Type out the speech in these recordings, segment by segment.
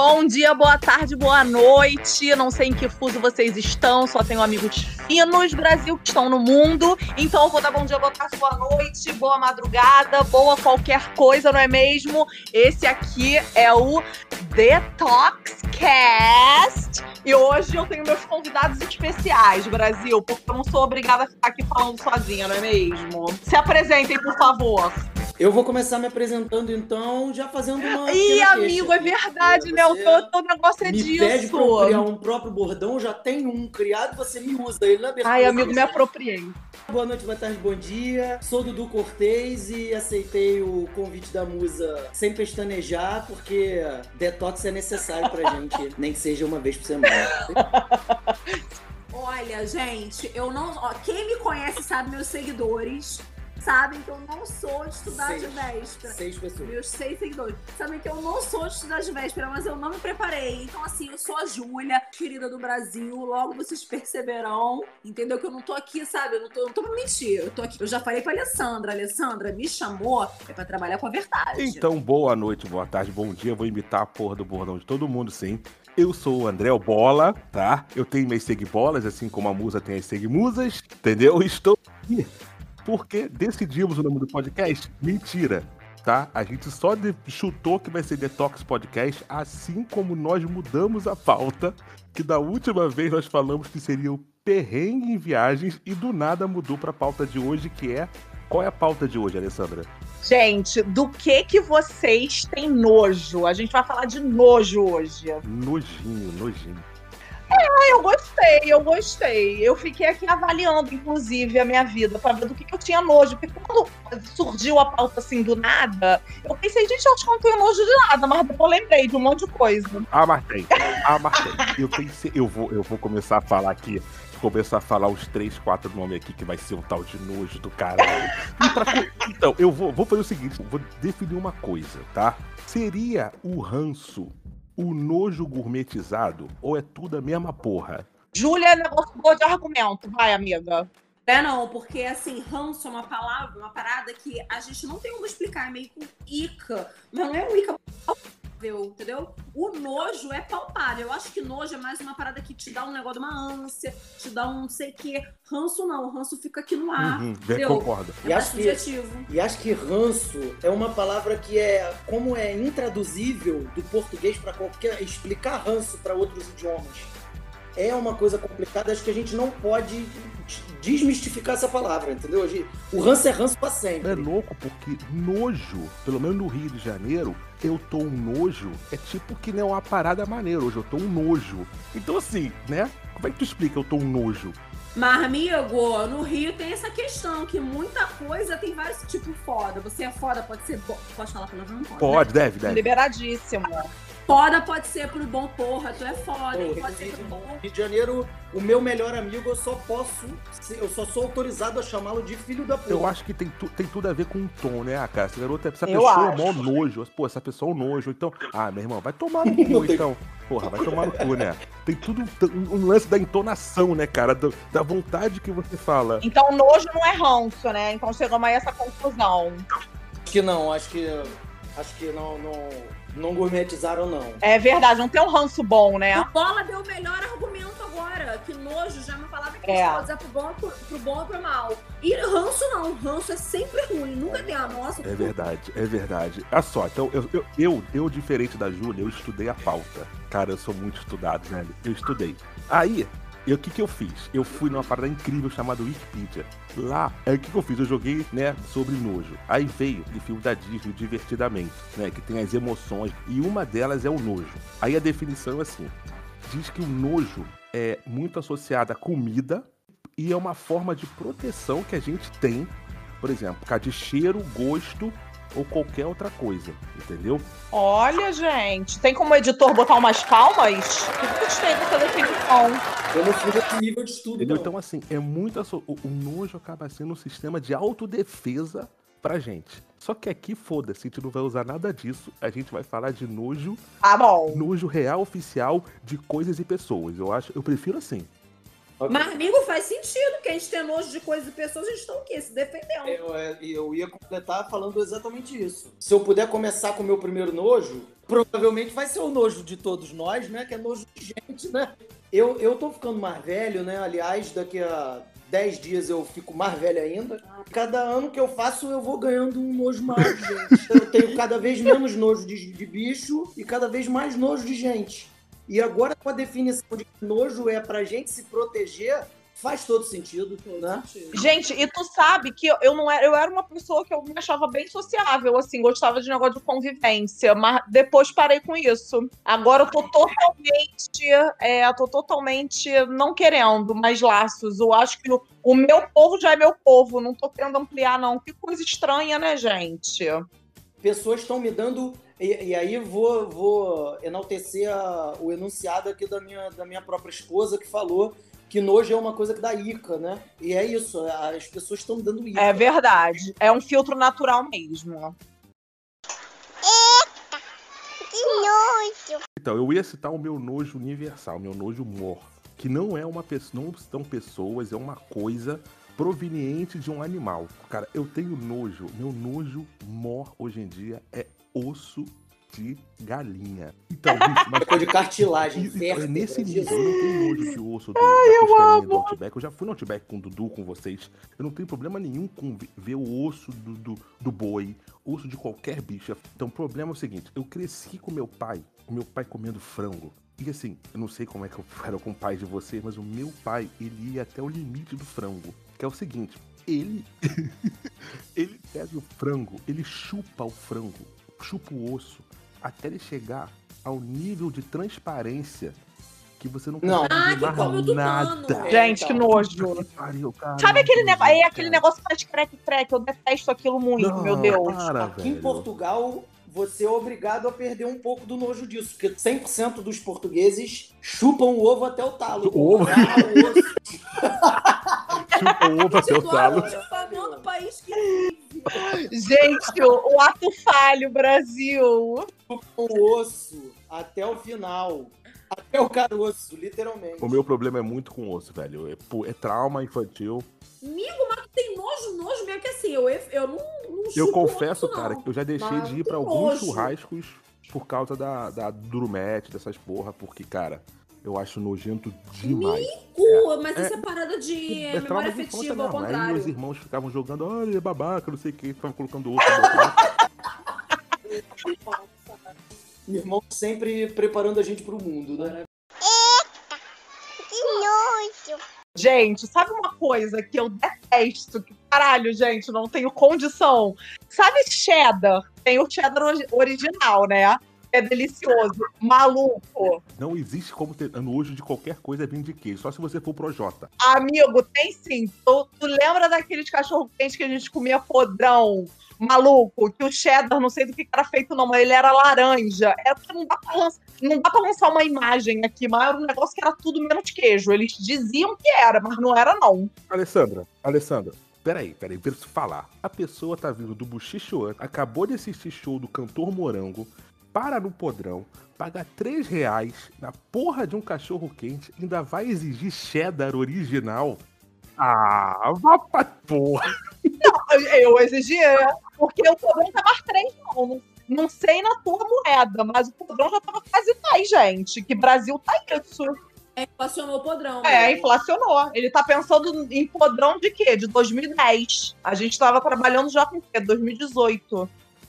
Bom dia, boa tarde, boa noite. Não sei em que fuso vocês estão, só tenho amigos finos Brasil que estão no mundo. Então eu vou dar bom dia, boa tarde, boa noite, boa madrugada, boa qualquer coisa, não é mesmo? Esse aqui é o Detox Cast. E hoje eu tenho meus convidados especiais, Brasil, porque eu não sou obrigada a ficar aqui falando sozinha, não é mesmo? Se apresentem, por favor. Eu vou começar me apresentando, então, já fazendo uma. Ih, amigo, é verdade, né? O teu, negócio é me disso. pede pra eu criar um próprio bordão, já tenho um criado, você me usa ele na abertura. Ai, amigo, me apropriei. Boa noite, boa tarde, bom dia. Sou Dudu Cortez e aceitei o convite da musa sem pestanejar, porque detox é necessário pra gente, nem que seja uma vez por semana. Olha, gente, eu não. Ó, quem me conhece sabe, meus seguidores sabem que eu não sou de estudar Seis. de véspera. Seis pessoas. Meus seis seguidores sabem que eu não sou de estudar de véspera, mas eu não me preparei. Então, assim, eu sou a Júlia, querida do Brasil. Logo vocês perceberão, entendeu? Que eu não tô aqui, sabe? Eu não tô, eu não tô pra mentir. Eu tô aqui. Eu já falei pra Alessandra. Alessandra me chamou é pra trabalhar com a verdade. Então, boa noite, boa tarde, bom dia. Vou imitar a porra do bordão de todo mundo, sim. Eu sou o André o Bola, tá? Eu tenho minhas seguibolas, assim como a musa tem as seguimusas, entendeu? Estou aqui porque decidimos o nome do podcast. Mentira, tá? A gente só de- chutou que vai ser Detox Podcast, assim como nós mudamos a pauta, que da última vez nós falamos que seria o perrengue em viagens e do nada mudou pra pauta de hoje, que é... Qual é a pauta de hoje, Alessandra? Gente, do que que vocês têm nojo? A gente vai falar de nojo hoje. Nojinho, nojinho. Eu gostei, eu gostei. Eu fiquei aqui avaliando, inclusive, a minha vida, pra ver do que, que eu tinha nojo. Porque quando surgiu a pauta assim do nada, eu pensei, gente, eu acho que não tenho nojo de nada, mas depois lembrei de um monte de coisa. Ah, mas tem. Ah, mas tem. Eu pensei, eu vou, eu vou começar a falar aqui. Começar a falar os três, quatro nomes aqui que vai ser um tal de nojo do caralho. Pra então, eu vou, vou fazer o seguinte: vou definir uma coisa, tá? Seria o ranço o nojo gourmetizado ou é tudo a mesma porra? Júlia é negócio boa de argumento, vai, amiga. É não, porque assim, ranço é uma palavra, uma parada que a gente não tem como explicar, é meio com ica, mas não é um ica palpável, entendeu? O nojo é palpável. Eu acho que nojo é mais uma parada que te dá um negócio de uma ânsia, te dá um não sei o quê. Ranço não, ranço fica aqui no ar. Uhum, entendeu? concordo. É E acho que- subjetivo. E acho que ranço é uma palavra que é, como é intraduzível do português para qualquer. explicar ranço para outros idiomas. É uma coisa complicada, acho que a gente não pode desmistificar essa palavra, entendeu? O ranço é ranço para sempre. É louco porque nojo, pelo menos no Rio de Janeiro, eu tô um nojo, é tipo que nem uma parada maneira. Hoje eu tô um nojo. Então, assim, né? Como é que tu explica eu tô um nojo? Mas, amigo, no Rio tem essa questão que muita coisa tem vários tipos foda. Você é foda, pode ser. Bo... Pode falar palavrão? Não pode. Pode, deve, deve. Liberadíssimo. Foda pode ser pro bom porra, tu é foda. Pô, pode ser pro bom. Rio de Janeiro, o meu melhor amigo, eu só posso. Eu só sou autorizado a chamá-lo de filho da puta. Eu acho que tem, tu- tem tudo a ver com o tom, né, ah, cara? Essa garota, essa Eu pessoa é acho. mó nojo. Pô, essa pessoa é um nojo. Então, ah, meu irmão, vai tomar no cu, então. Porra, vai tomar no cu, né? Tem tudo um, um lance da entonação, né, cara? Do- da vontade que você fala. Então, nojo não é ranço, né? Então chegamos a essa conclusão. Acho que não, acho que. Acho que não, não, não gourmetizaram, não. É verdade, não tem um ranço bom, né? O Bola deu o melhor argumento agora, que nojo já é uma palavra que É. a gente pode usar pro bom, pro, pro bom e pro mal. E ranço não, ranço é sempre ruim, nunca tem a nossa. É verdade, é verdade. Olha só, então, eu, eu, eu, eu, diferente da Júlia, eu estudei a pauta. Cara, eu sou muito estudado, velho. Eu estudei. Aí, eu- o que que eu fiz? Eu fui numa parada incrível chamada Wikipedia. Lá, aí o que que eu fiz? Eu joguei, né, sobre nojo. Aí veio o filme da Disney, Divertidamente, né, que tem as emoções. E uma delas é o nojo. Aí a definição é assim. Diz que o nojo é muito associado à comida e é uma forma de proteção que a gente tem, por exemplo, por causa de cheiro, gosto ou qualquer outra coisa, entendeu? Olha, gente, tem como o editor botar umas palmas? Eu gostei dessa definição. Eu não fui nesse nível de estudo. Entendeu? não. Então, assim, é muito. asso- O, o nojo acaba sendo um sistema de autodefesa pra gente. Só que aqui, foda-se, a gente não vai usar nada disso. A gente vai falar de nojo, Ah, bom. nojo real oficial de coisas e pessoas. Eu acho, eu prefiro assim. Ok. Mas, amigo, faz sentido, porque a gente tem nojo de coisas e pessoas, a gente tá o quê? Se defendendo. Eu, é, eu ia completar falando exatamente isso. Se eu puder começar com o meu primeiro nojo, provavelmente vai ser o nojo de todos nós, né? Que é nojo de gente, né? Eu, eu tô ficando mais velho, né? Aliás, daqui a 10 dias eu fico mais velho ainda. Cada ano que eu faço, eu vou ganhando um nojo de gente. Eu tenho cada vez menos nojo de, de bicho e cada vez mais nojo de gente. E agora, com a definição de que nojo é pra gente se proteger, faz todo sentido, né? Gente, e tu sabe que eu não era, eu era uma pessoa que eu me achava bem sociável, assim, gostava de negócio de convivência, mas depois parei com isso. Agora eu tô totalmente, é, eu tô totalmente não querendo mais laços. Eu acho que o, o meu povo já é meu povo, não tô querendo ampliar, não. Que coisa estranha, né, gente? pessoas estão me dando. E, e aí vou, vou enaltecer a- o enunciado aqui da minha, da minha própria esposa que falou que nojo é uma coisa que dá ica, né? E é isso, as pessoas estão dando ica. É verdade. É um filtro natural mesmo. Então, eu ia citar o meu nojo universal, o meu nojo mor, que não é uma pessoa, não são pessoas, é uma coisa proveniente de um animal. Cara, eu tenho nojo, meu nojo mor hoje em dia é osso de galinha. Então, bicho, mas coisa de cartilagem, é nesse nível, eu não tenho nojo de osso do, da costelinha do Outback. Eu já fui no Outback com o Dudu, com vocês. Eu não tenho problema nenhum com ve- ver o osso do, do, do boi, osso de qualquer bicho. Então o problema é o seguinte, eu cresci com meu pai, o meu pai comendo frango. E assim, eu não sei como é que eu era com o pai de vocês, mas o meu pai, ele ia até o limite do frango. Que é o seguinte, ele... ele pega o frango, ele chupa o frango, chupa o osso, até ele chegar ao nível de transparência que você não Não. consegue Ah, ver que o nada. É, Gente, que então. nojo. Pariu, cara, Sabe aquele? É aquele cara. negócio que faz creque-creque. Eu detesto aquilo muito, Não, meu Deus. para, Aqui em velho. Portugal, você é obrigado a perder um pouco do nojo disso, porque 100% dos portugueses chupam o ovo até o talo. O ovo? Ah, o osso. Chupa o ovo até o talo. difamando o país que Gente, o, o ato falho, Brasil. o osso até o final. Até o caroço, literalmente. O meu problema é muito com osso, velho. É, é trauma infantil. Amigo, mas tem nojo, nojo mesmo que assim, eu, eu não, não Eu confesso, osso, cara, não. que eu já deixei Mas de ir pra alguns nojo. churrascos por causa da, da durumete, dessas porra, porque, cara, eu acho nojento demais. Cu, mas É- isso é parada de É trauma memória afetiva, ao mesmo. Aí contrário. meus irmãos ficavam jogando, olha, ele é babaca, não sei o que, ficavam colocando no meu irmão sempre preparando a gente pro mundo, né? Gente, sabe uma coisa que eu detesto? Que, caralho, gente, não tenho condição. Sabe cheddar? Tem o cheddar ori- original, né? É delicioso. Maluco. Não existe como ter nojo de qualquer coisa vindo de queijo, só se você for pro Jota. Amigo, tem sim. Tu, tu lembra daqueles cachorro-quente que a gente comia podrão? Maluco, que o cheddar, não sei do que era feito, não, mas ele era laranja. É não dá pra lançar, não dá pra lançar uma imagem aqui, mas era um negócio que era tudo menos queijo. Eles diziam que era, mas não era, não. Alessandra, Alessandra, peraí, peraí, preciso falar. A pessoa tá vindo do Buchicho, acabou de assistir show do cantor Morango, para no podrão, paga 3 reais na porra de um cachorro quente, ainda vai exigir cheddar original. Ah, vá pra porra. Eu exigia, porque o podrão tava três, não. não. Não sei na tua moeda, mas o podrão já tava quase 10, gente. Que Brasil tá isso. É, inflacionou o podrão. É, né? inflacionou. Ele tá pensando em podrão de quê? De 2010. A gente tava trabalhando já com o quê? 2018.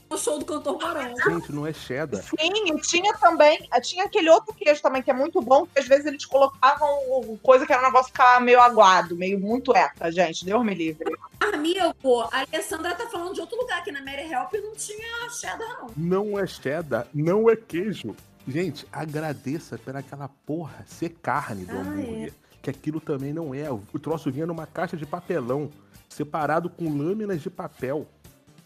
O show do cantor Morão. Gente, não é cheddar. Sim, e tinha também. Tinha aquele outro queijo também, que é muito bom, que às vezes eles colocavam coisa que era um negócio que ficava meio aguado, meio muito eca, gente. Deus me livre. Amigo, a Alessandra tá falando de outro lugar, que na Mary Help não tinha cheddar, não. Não é cheddar, não é queijo. Gente, agradeça pela aquela porra ser carne do Ah, hambúrguer. Que aquilo também não é. O troço vinha numa caixa de papelão, separado com lâminas de papel.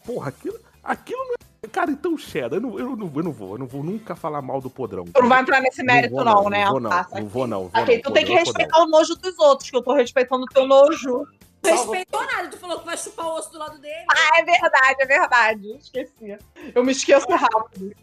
Porra, aquilo, aquilo não é. Cara, então cheddar, eu não, eu, não, eu não vou, eu não vou nunca falar mal do podrão. Tu não vai entrar nesse mérito, vou, não, né? Não vou não, Ah, não vou não. Vou Ok, não. tu tem que Podrão respeitar o nojo dos outros, que eu tô respeitando o teu nojo. Não respeitou nada. Tu falou que vai chupar o osso do lado dele. Ah, é verdade, é verdade. Esqueci. Eu me esqueço rápido.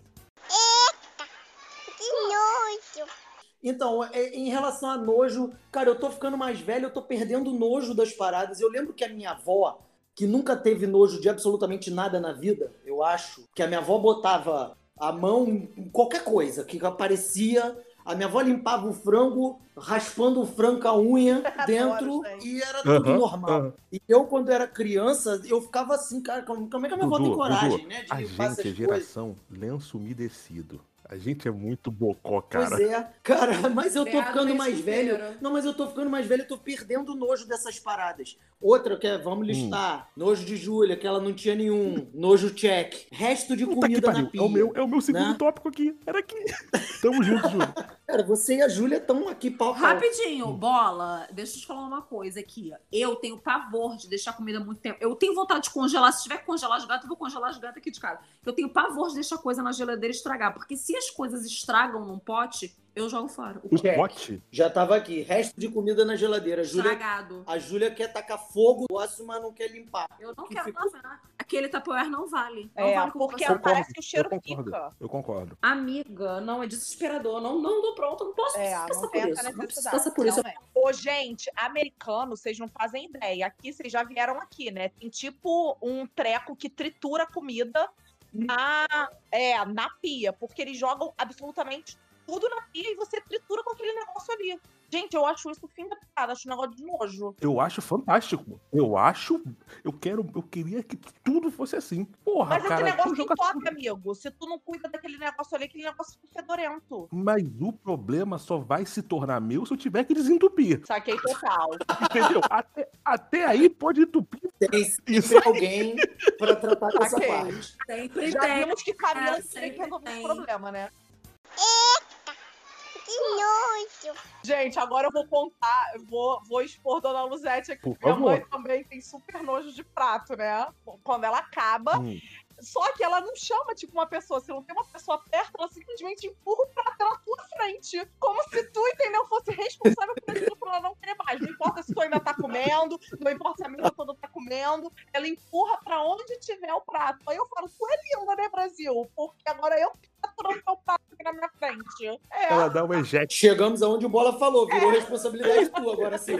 Então, é, em relação a nojo, cara, eu tô ficando mais velho, eu tô perdendo o nojo das paradas. Eu lembro que a minha avó, que nunca teve nojo de absolutamente nada na vida, eu acho, que a minha avó botava a mão em qualquer coisa que aparecia. A minha avó limpava o frango, raspando o frango com a unha dentro e era tudo Aham, normal. aham. E eu, quando era criança, eu ficava assim, cara, como é que a minha avó tem coragem, Dudu, né? De A gente é coisas. geração lenço umedecido. A gente é muito bocó, cara. Pois é, cara, mas eu tô Terra ficando do mais velho. chuveiro. Não, mas eu tô ficando mais velho, eu tô perdendo o nojo dessas paradas. Outra que é, Hum. vamos listar, nojo de Júlia, que ela não tinha nenhum, nojo check. Resto de Puta comida na pia. É o meu, é o meu segundo né? tópico aqui. Era aqui. Tamo junto, Júlio. Cara, você e a Júlia estão aqui pau pau. Rapidinho, bola, deixa eu te falar uma coisa aqui. Eu tenho pavor de deixar comida muito tempo. Eu tenho vontade de congelar. Se tiver que congelar as gatas, eu vou congelar as gatas aqui de casa. Eu tenho pavor de deixar coisa na geladeira estragar. Porque se as coisas estragam num pote, eu jogo fora. O O pote. Já tava aqui, resto de comida na geladeira. Estragado. a Júlia quer tacar fogo no osso, mas não quer limpar. Eu não Que quero ficou- nossa, Aquele Tupperware não vale. Não É, vale porque você- Concordo, parece que o cheiro eu concordo. fica. Eu concordo. Amiga, não, é desesperador. Não, não dou pronto. Não posso É, passar não por isso. essa Não preciso necessidade. passar por isso. não é. Ô, gente, americano, vocês não fazem ideia. Aqui, vocês já vieram aqui, né? Tem tipo um treco que tritura a comida na, é, na pia, porque eles jogam absolutamente tudo na pia e você tritura com aquele negócio ali. Gente, eu acho isso o fim da piada, acho um negócio de nojo. Eu acho fantástico. Eu acho. Eu quero. Eu queria que tudo fosse assim. Porra, Mas cara. esse negócio não joga toca, amigo. Se tu não cuida daquele negócio ali, aquele negócio fica fedorento. Mas o problema só vai se tornar meu se eu tiver que desentupir. Saquei total. Entendeu? até, até aí pode entupir. Tem Isso alguém pra tratar dessa parte. Sempre Já tem. vimos que Camila É, tem que resolver esse problema, né? Que nojo. Gente, agora eu vou contar, eu vou, vou expor Dona Luzete aqui. Por Minha favor. mãe também tem super nojo de prato, né? Quando ela acaba. Hum. Só que ela não chama, tipo, uma pessoa. Se não tem uma pessoa perto, ela simplesmente empurra o prato na tua frente. Como se tu, entendeu, fosse responsável por aquilo pra ela não querer mais. Não importa se tu ainda tá comendo, não importa se a menina toda tá comendo. Ela empurra pra onde tiver o prato. Aí eu falo, tu é linda, né, Brasil? Porque agora eu que tô aturando teu prato aqui na minha frente. É. Ela dá um eject. Chegamos aonde o Bola falou, virou responsabilidade tua. Agora você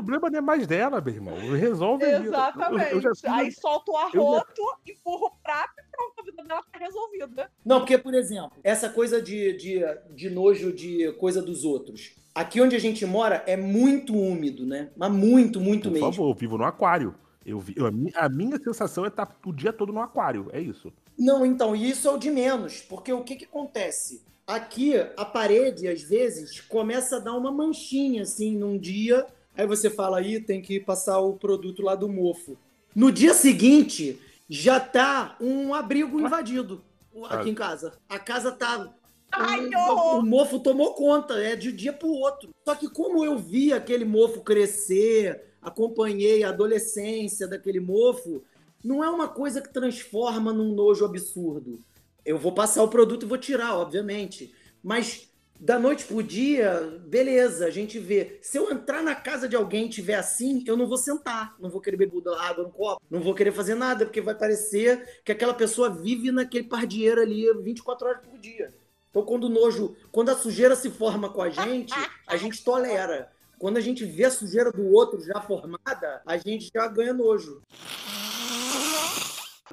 O problema não é mais dela, meu irmão. Resolve aí. Eu- Exatamente. Eu, já fiz- Aí solta o já- arroto, empurra o prato e pronto, a vida dela tá resolvida. Não, porque, por exemplo, essa coisa de, de, de nojo de coisa dos outros. Aqui onde a gente mora é muito úmido, né? Mas muito, muito Por mesmo. favor, eu vivo no aquário. Eu vi, eu- a, minha, a minha sensação é estar o dia todo no aquário. É isso. Não, então, e isso é o de menos, porque o que que acontece? Aqui, a parede, às vezes, começa a dar uma manchinha, assim, num dia, aí você fala, aí tem que passar o produto lá do mofo. No dia seguinte, já tá um abrigo invadido aqui em casa. A casa tá... Ai, o- o mofo tomou conta, é de um dia pro outro. Só que como eu vi aquele mofo crescer, acompanhei a adolescência daquele mofo, não é uma coisa que transforma num nojo absurdo. Eu vou passar o produto e vou tirar, obviamente. Mas da noite pro dia, beleza, a gente vê. Se eu entrar na casa de alguém e tiver assim, eu não vou sentar, não vou querer beber água no copo, não vou querer fazer nada, porque vai parecer que aquela pessoa vive naquele pardieiro ali 24 horas por dia. Então, quando o nojo, quando a sujeira se forma com a gente, a gente tolera. Quando a gente vê a sujeira do outro já formada, a gente já ganha nojo.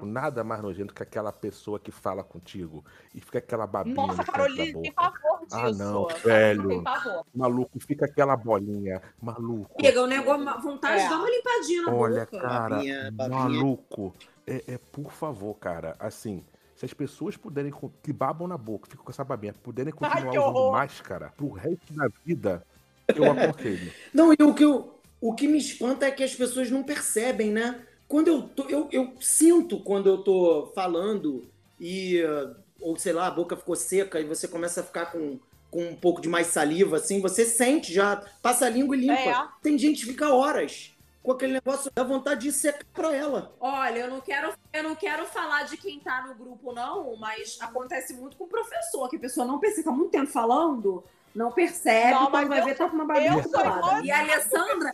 Nada mais nojento que aquela pessoa que fala contigo e fica aquela babinha no Nossa, tem boca. pavor disso. Ah, não, velho. pavor. Maluco, fica aquela bolinha. Maluco. Chega, o negócio, vontade É. de dar uma limpadinha na Olha, boca. cara, Babinha, babinha. maluco. É, é, por favor, cara, assim, se as pessoas puderem, que babam na boca, ficam com essa babinha, puderem Ai, continuar que usando horror. máscara pro resto da vida, eu aconselho. Não, e o que, eu, o que me espanta é que as pessoas não percebem, né? Quando eu tô. Eu, eu sinto quando eu tô falando e. uh, Ou sei lá, a boca ficou seca e você começa a ficar com, com um pouco de mais saliva, assim, você sente já, passa a língua e limpa. É. Tem gente que fica horas com aquele negócio, dá vontade de secar pra ela. Olha, eu não quero, eu não quero falar de quem tá no grupo, não, mas acontece muito com o professor, que a pessoa não percebe, fica muito tempo falando, não percebe, Não, quando mas vai eu ver, tá com uma colada. E a Alessandra.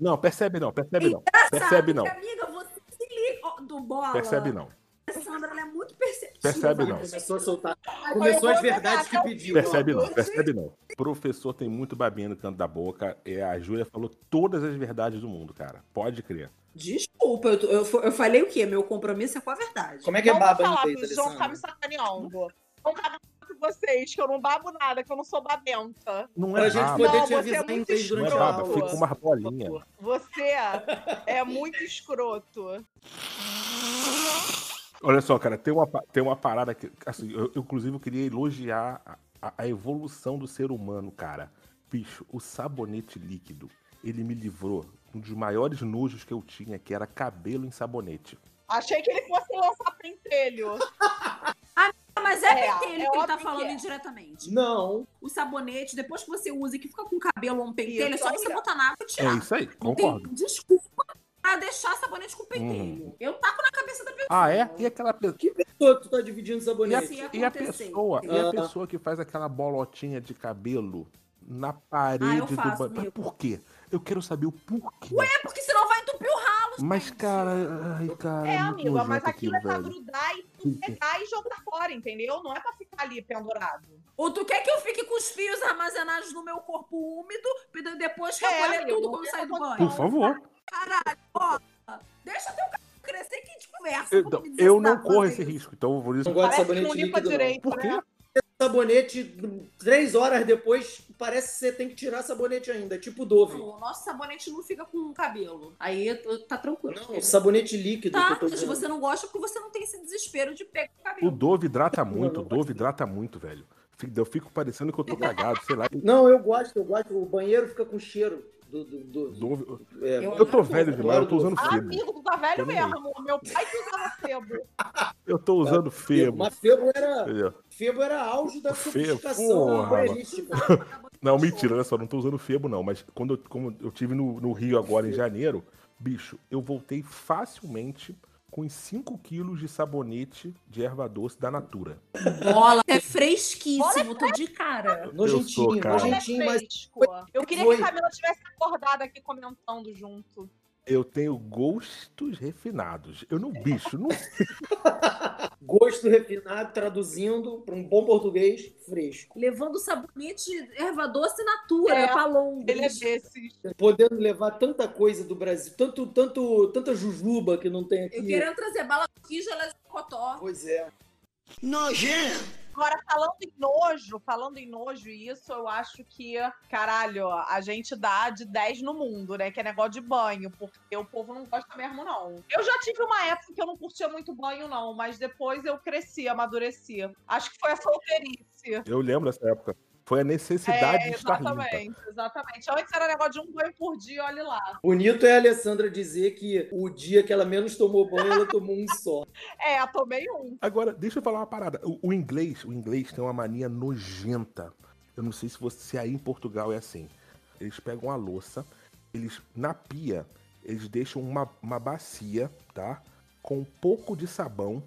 Não, percebe não, percebe não. Percebe não. amiga, você se liga do bola. Percebe não. Alessandra ela é muito perceptiva. Percebe não. Começou a soltar. Começou as verdades pegar, que pediu. Percebe não, percebe não. Professor tem muito babinha no canto da boca. É, a Júlia falou todas as verdades do mundo, cara. Pode crer. Desculpa, eu, eu, eu falei o quê? Meu compromisso é com a verdade. Como é que é baba falar, porque o João tá me sacaneando. Não tá com vocês, que eu não babo nada, que eu não sou babenta. Não Pra é gente baba, poder Não, te é avisar em inglês não durante é a baba. aula. Fica com uma bolinha. Você é muito escroto. Olha só, cara, tem uma, tem uma parada que, assim, eu, eu, inclusive, queria elogiar a, a- a evolução do ser humano, cara. Bicho, o sabonete líquido, ele me livrou um dos maiores nojos que eu tinha, que era cabelo em sabonete. Achei que ele fosse lançar pentelho. Ah, Mas é, É, pentelho é que ele tá falando é. indiretamente. Não. O sabonete, depois que você usa e que fica com cabelo ou um pentelho, é só você botar na água e É tirar. isso aí, concordo. tem desculpa pra deixar sabonete com pentelho. Eu taco na cabeça da pessoa. Ah, é? E aquela pessoa. Que pessoa que tu tá dividindo E sabonete? assim E a pessoa, e a Ah. pessoa que faz aquela bolotinha de cabelo na Ah, parede do faço, banheiro. Mas por quê? Eu quero saber o porquê. É porque senão vai entupir o ralo. Mas, gente. cara, ai, cara. É, muito amigo, mas aquilo é pra velho. grudar e tu pegar e jogar fora, entendeu? Não é pra ficar ali pendurado. Ou tu quer que eu fique com os fios armazenados no meu corpo úmido e depois É, recolher amigo, tudo quando sair do banho? Por favor. Caralho, ó. Deixa teu cabelo crescer que a gente conversa. Eu, Não então, eu não corro esse isso. risco. Então, por isso. Não gosto de sabonete limpa líquido, não. direito, Por quê? né? Sabonete, três horas depois, parece que você tem que tirar sabonete ainda. É tipo Dove. Não, O nosso sabonete não fica com cabelo. Aí eu- tá tranquilo. Não, sabonete líquido Tá, que eu tô se dizendo. você não gosta, porque você não tem esse desespero de pegar o O cabelo. Dove hidrata muito, não o Dove hidrata muito, velho. Eu fico parecendo que eu tô cagado, sei lá. Não, eu gosto, eu gosto. O banheiro fica com cheiro do. do, do- Dove... é, Eu- Eu tô velho demais, eu tô usando Ah, febo. amigo, tu tá velho mesmo. Meu pai que usava febo. Eu tô usando febo. Mas Febo era? Febo era auge da sofisticação. Não, mentira, olha só, não tô usando febo, não. Mas quando eu, como eu tive no, no Rio agora em janeiro, bicho, eu voltei facilmente com uns 5 quilos de sabonete de erva doce da Natura. Bola é fresquíssimo, tô de cara. Nojentinho, sou, cara. Olha, é nojentinho, mas fresco. Eu queria Foi. que a Camila tivesse acordado aqui comentando junto. Eu tenho gostos refinados. Eu não, bicho, não gosto refinado, traduzindo para um bom português, fresco. Levando sabonete erva doce natura É, pra Londres. Ele é desses. Podendo levar tanta coisa do Brasil, tanto, tanto, tanta jujuba que não tem aqui. Eu querendo trazer bala de gelas de cotó. Pois é. Agora, falando em nojo, falando em nojo, isso eu acho que, caralho, a gente dá de 10 no mundo, né? Que é negócio de banho, porque o povo não gosta mesmo, não. Eu já tive uma época que eu não curtia muito banho, não, mas depois eu cresci, amadureci. Acho que foi a solteirice. Eu lembro dessa época. Foi a necessidade É, de estar limpa. exatamente, exatamente. Antes era negócio de um banho por dia, olha lá. Bonito é a Alessandra dizer que o dia que ela menos tomou banho, ela tomou um só. É, tomei um. Agora, deixa eu falar uma parada. O, o inglês, o inglês tem uma mania nojenta. Eu não sei se você se aí em Portugal é assim. Eles pegam a louça, eles na pia, eles deixam uma, uma bacia, tá? Com um pouco de sabão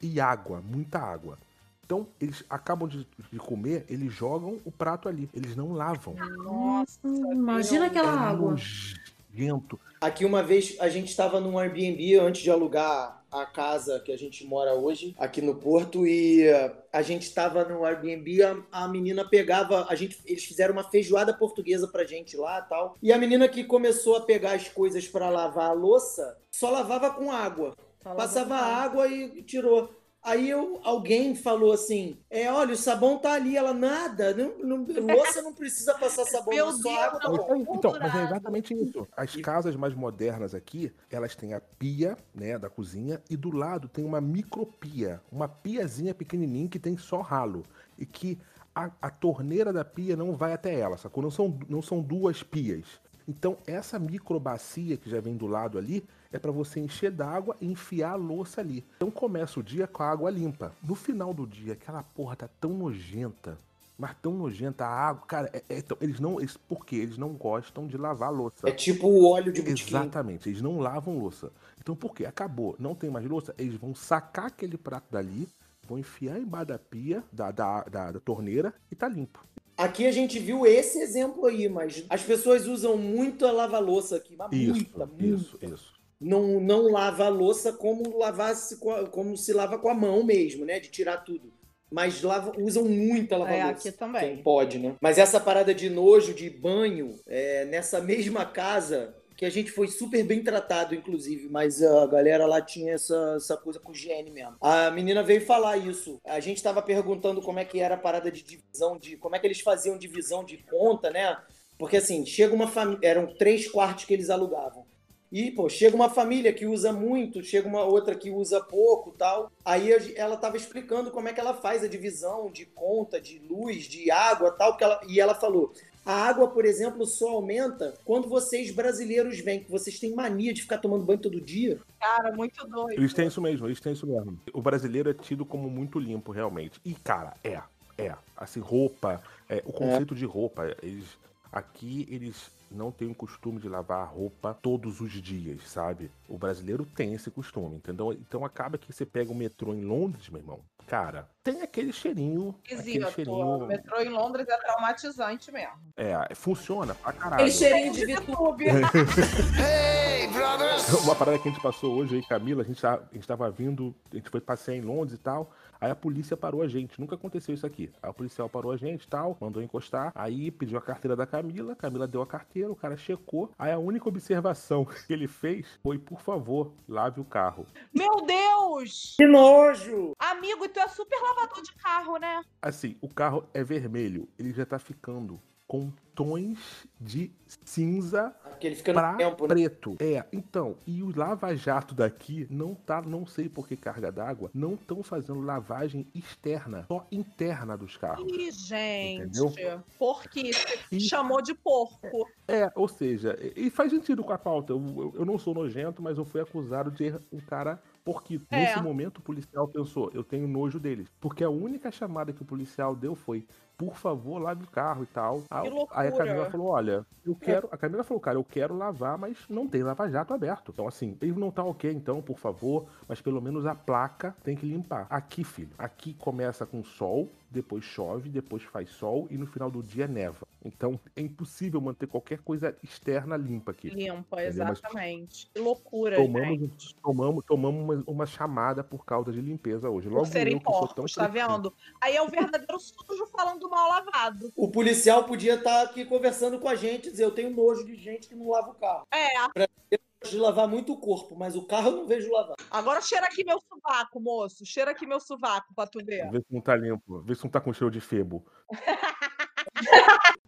e água, muita água. Então, eles acabam de, de comer, eles jogam o prato ali. Eles não lavam. Nossa. Imagina meu aquela é água. nojento. Aqui uma vez a gente estava num Airbnb antes de alugar a casa que a gente mora hoje, aqui no Porto, e a gente estava no Airbnb, a, a menina pegava, a gente, eles fizeram uma feijoada portuguesa pra gente lá e tal. E a menina que começou a pegar as coisas para lavar a louça, só lavava com água. Passava água e tirou. Aí eu, alguém falou assim: é, olha, o sabão tá ali. Ela, nada, não, não, louça não precisa passar sabão, Meu só Deus, água tá bom. Então, mas é exatamente isso. As casas mais modernas aqui, elas têm a pia, né, da cozinha, e do lado tem uma micropia, uma piazinha pequenininha que tem só ralo. E que a, a torneira da pia não vai até ela, sacou? Não são, não são duas pias. Então, essa microbacia que já vem do lado ali é para você encher d'água e enfiar a louça ali. Então, começa o dia com a água limpa. No final do dia, aquela porra tá tão nojenta, mas tão nojenta a água. Cara, é- é- eles não. Eles, por quê? Eles não gostam de lavar a louça. É tipo o óleo de botiquim. Exatamente, eles não lavam louça. Então, por quê? Acabou, não tem mais louça, eles vão sacar aquele prato dali, vão enfiar embaixo da pia, da, da, da, da torneira e tá limpo. Aqui a gente viu esse exemplo aí, mas as pessoas usam muito a lava-louça aqui, mas Isso, muita, isso, muita. isso. Não, não lava a louça como lavasse com a- como se lava com a mão mesmo, né? De tirar tudo. Mas lava, usam muita lava É, aqui também. Quem pode, né? Mas essa parada de nojo, de banho, é, nessa mesma casa, que a gente foi super bem tratado, inclusive, mas a galera lá tinha essa, essa coisa com higiene mesmo. A menina veio falar isso. A gente tava perguntando como é que era a parada de divisão, de como é que eles faziam divisão de conta, né? Porque assim, chega uma família. Eram três quartos que eles alugavam. E, pô, chega uma família que usa muito, chega uma outra que usa pouco tal. Aí ela tava explicando como é que ela faz a divisão de conta, de luz, de água tal. Que ela, e ela falou: a água, por exemplo, só aumenta quando vocês brasileiros vêm, que vocês têm mania de ficar tomando banho todo dia. Cara, muito doido. Eles têm isso mesmo, eles têm isso mesmo. O brasileiro é tido como muito limpo, realmente. E, cara, é. É. Assim, roupa, é, o conceito de roupa, eles. Aqui eles não têm o costume de lavar a roupa todos os dias, sabe? O brasileiro tem esse costume, entendeu? Então acaba que você pega o metrô em Londres, meu irmão. Cara, tem aquele cheirinho. Aquele Esquisito. O cheirinho. metrô em Londres é traumatizante mesmo. É, funciona pra caralho. Aquele cheirinho de. YouTube. Uma parada que a gente passou hoje aí, Camila, a gente, tá- a gente tava vindo, a gente foi passear em Londres e tal. Aí a polícia parou a gente. Nunca aconteceu isso aqui. Aí o policial parou a gente e tal, mandou encostar. Aí pediu a carteira da Camila. Camila deu a carteira, o cara checou. Aí a única observação que ele fez foi: por favor, lave o carro. Meu Deus! Que nojo! Amigo, tu é super lavador de carro, né? Assim, o carro é vermelho. Ele já tá ficando com tons de cinza Porque ele fica pra no tempo, né? preto. É, então, e o lava-jato daqui não tá, não sei por que carga d'água, não estão fazendo lavagem externa, só interna dos carros. Ih, gente. Entendeu? Porquice. E- Chamou de porco. É, ou seja, e faz sentido com a pauta. Eu, eu- eu não sou nojento, mas eu fui acusado de um cara porquito. É. Nesse momento, o policial pensou, eu tenho nojo deles. Porque a única chamada que o policial deu foi, por favor, lave o carro e tal. Aí- a Camila falou, olha, eu quero... A Camila falou, cara, eu quero lavar, mas não tem lava-jato aberto. Então, assim, ele não tá ok, então, por favor, mas pelo menos a placa tem que limpar. Aqui, filho, aqui começa com sol, depois chove, depois faz sol e no final do dia neva. Então, é impossível manter qualquer coisa externa limpa aqui. Limpa, Entendeu? Mas exatamente. Que loucura, Tomamos, gente. tomamos, tomamos uma, uma chamada por causa de limpeza hoje. Logo Por serem eu porcos, tá vendo? Aí é o verdadeiro sujo falando mal lavado. O policial podia estar aqui conversando com a gente, dizer, eu tenho nojo de gente que não lava o carro. É, Gosto de lavar muito o corpo, mas o carro eu não vejo lavar. agora cheira aqui meu sovaco, moço. Cheira aqui meu sovaco pra tu ver. Vê se não tá limpo. Vê se não tá com cheiro de febo.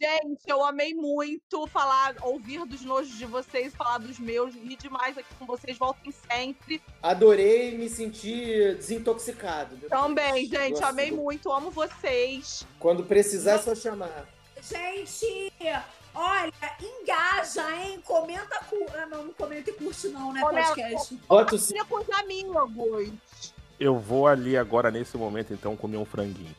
Gente, eu amei muito falar, ouvir dos nojos de vocês, falar dos meus, ri demais aqui com vocês. Voltem sempre. Adorei me sentir desintoxicado. Também, gente, Gosto amei do- muito, amo vocês. Quando precisar, é só chamar. Gente, olha, engaja, hein? Comenta, cu... ah, não, não comenta e curte não, né, Olha, podcast. Bota o Queria com os amigos. Eu vou ali agora, nesse momento, então, comer um franguinho.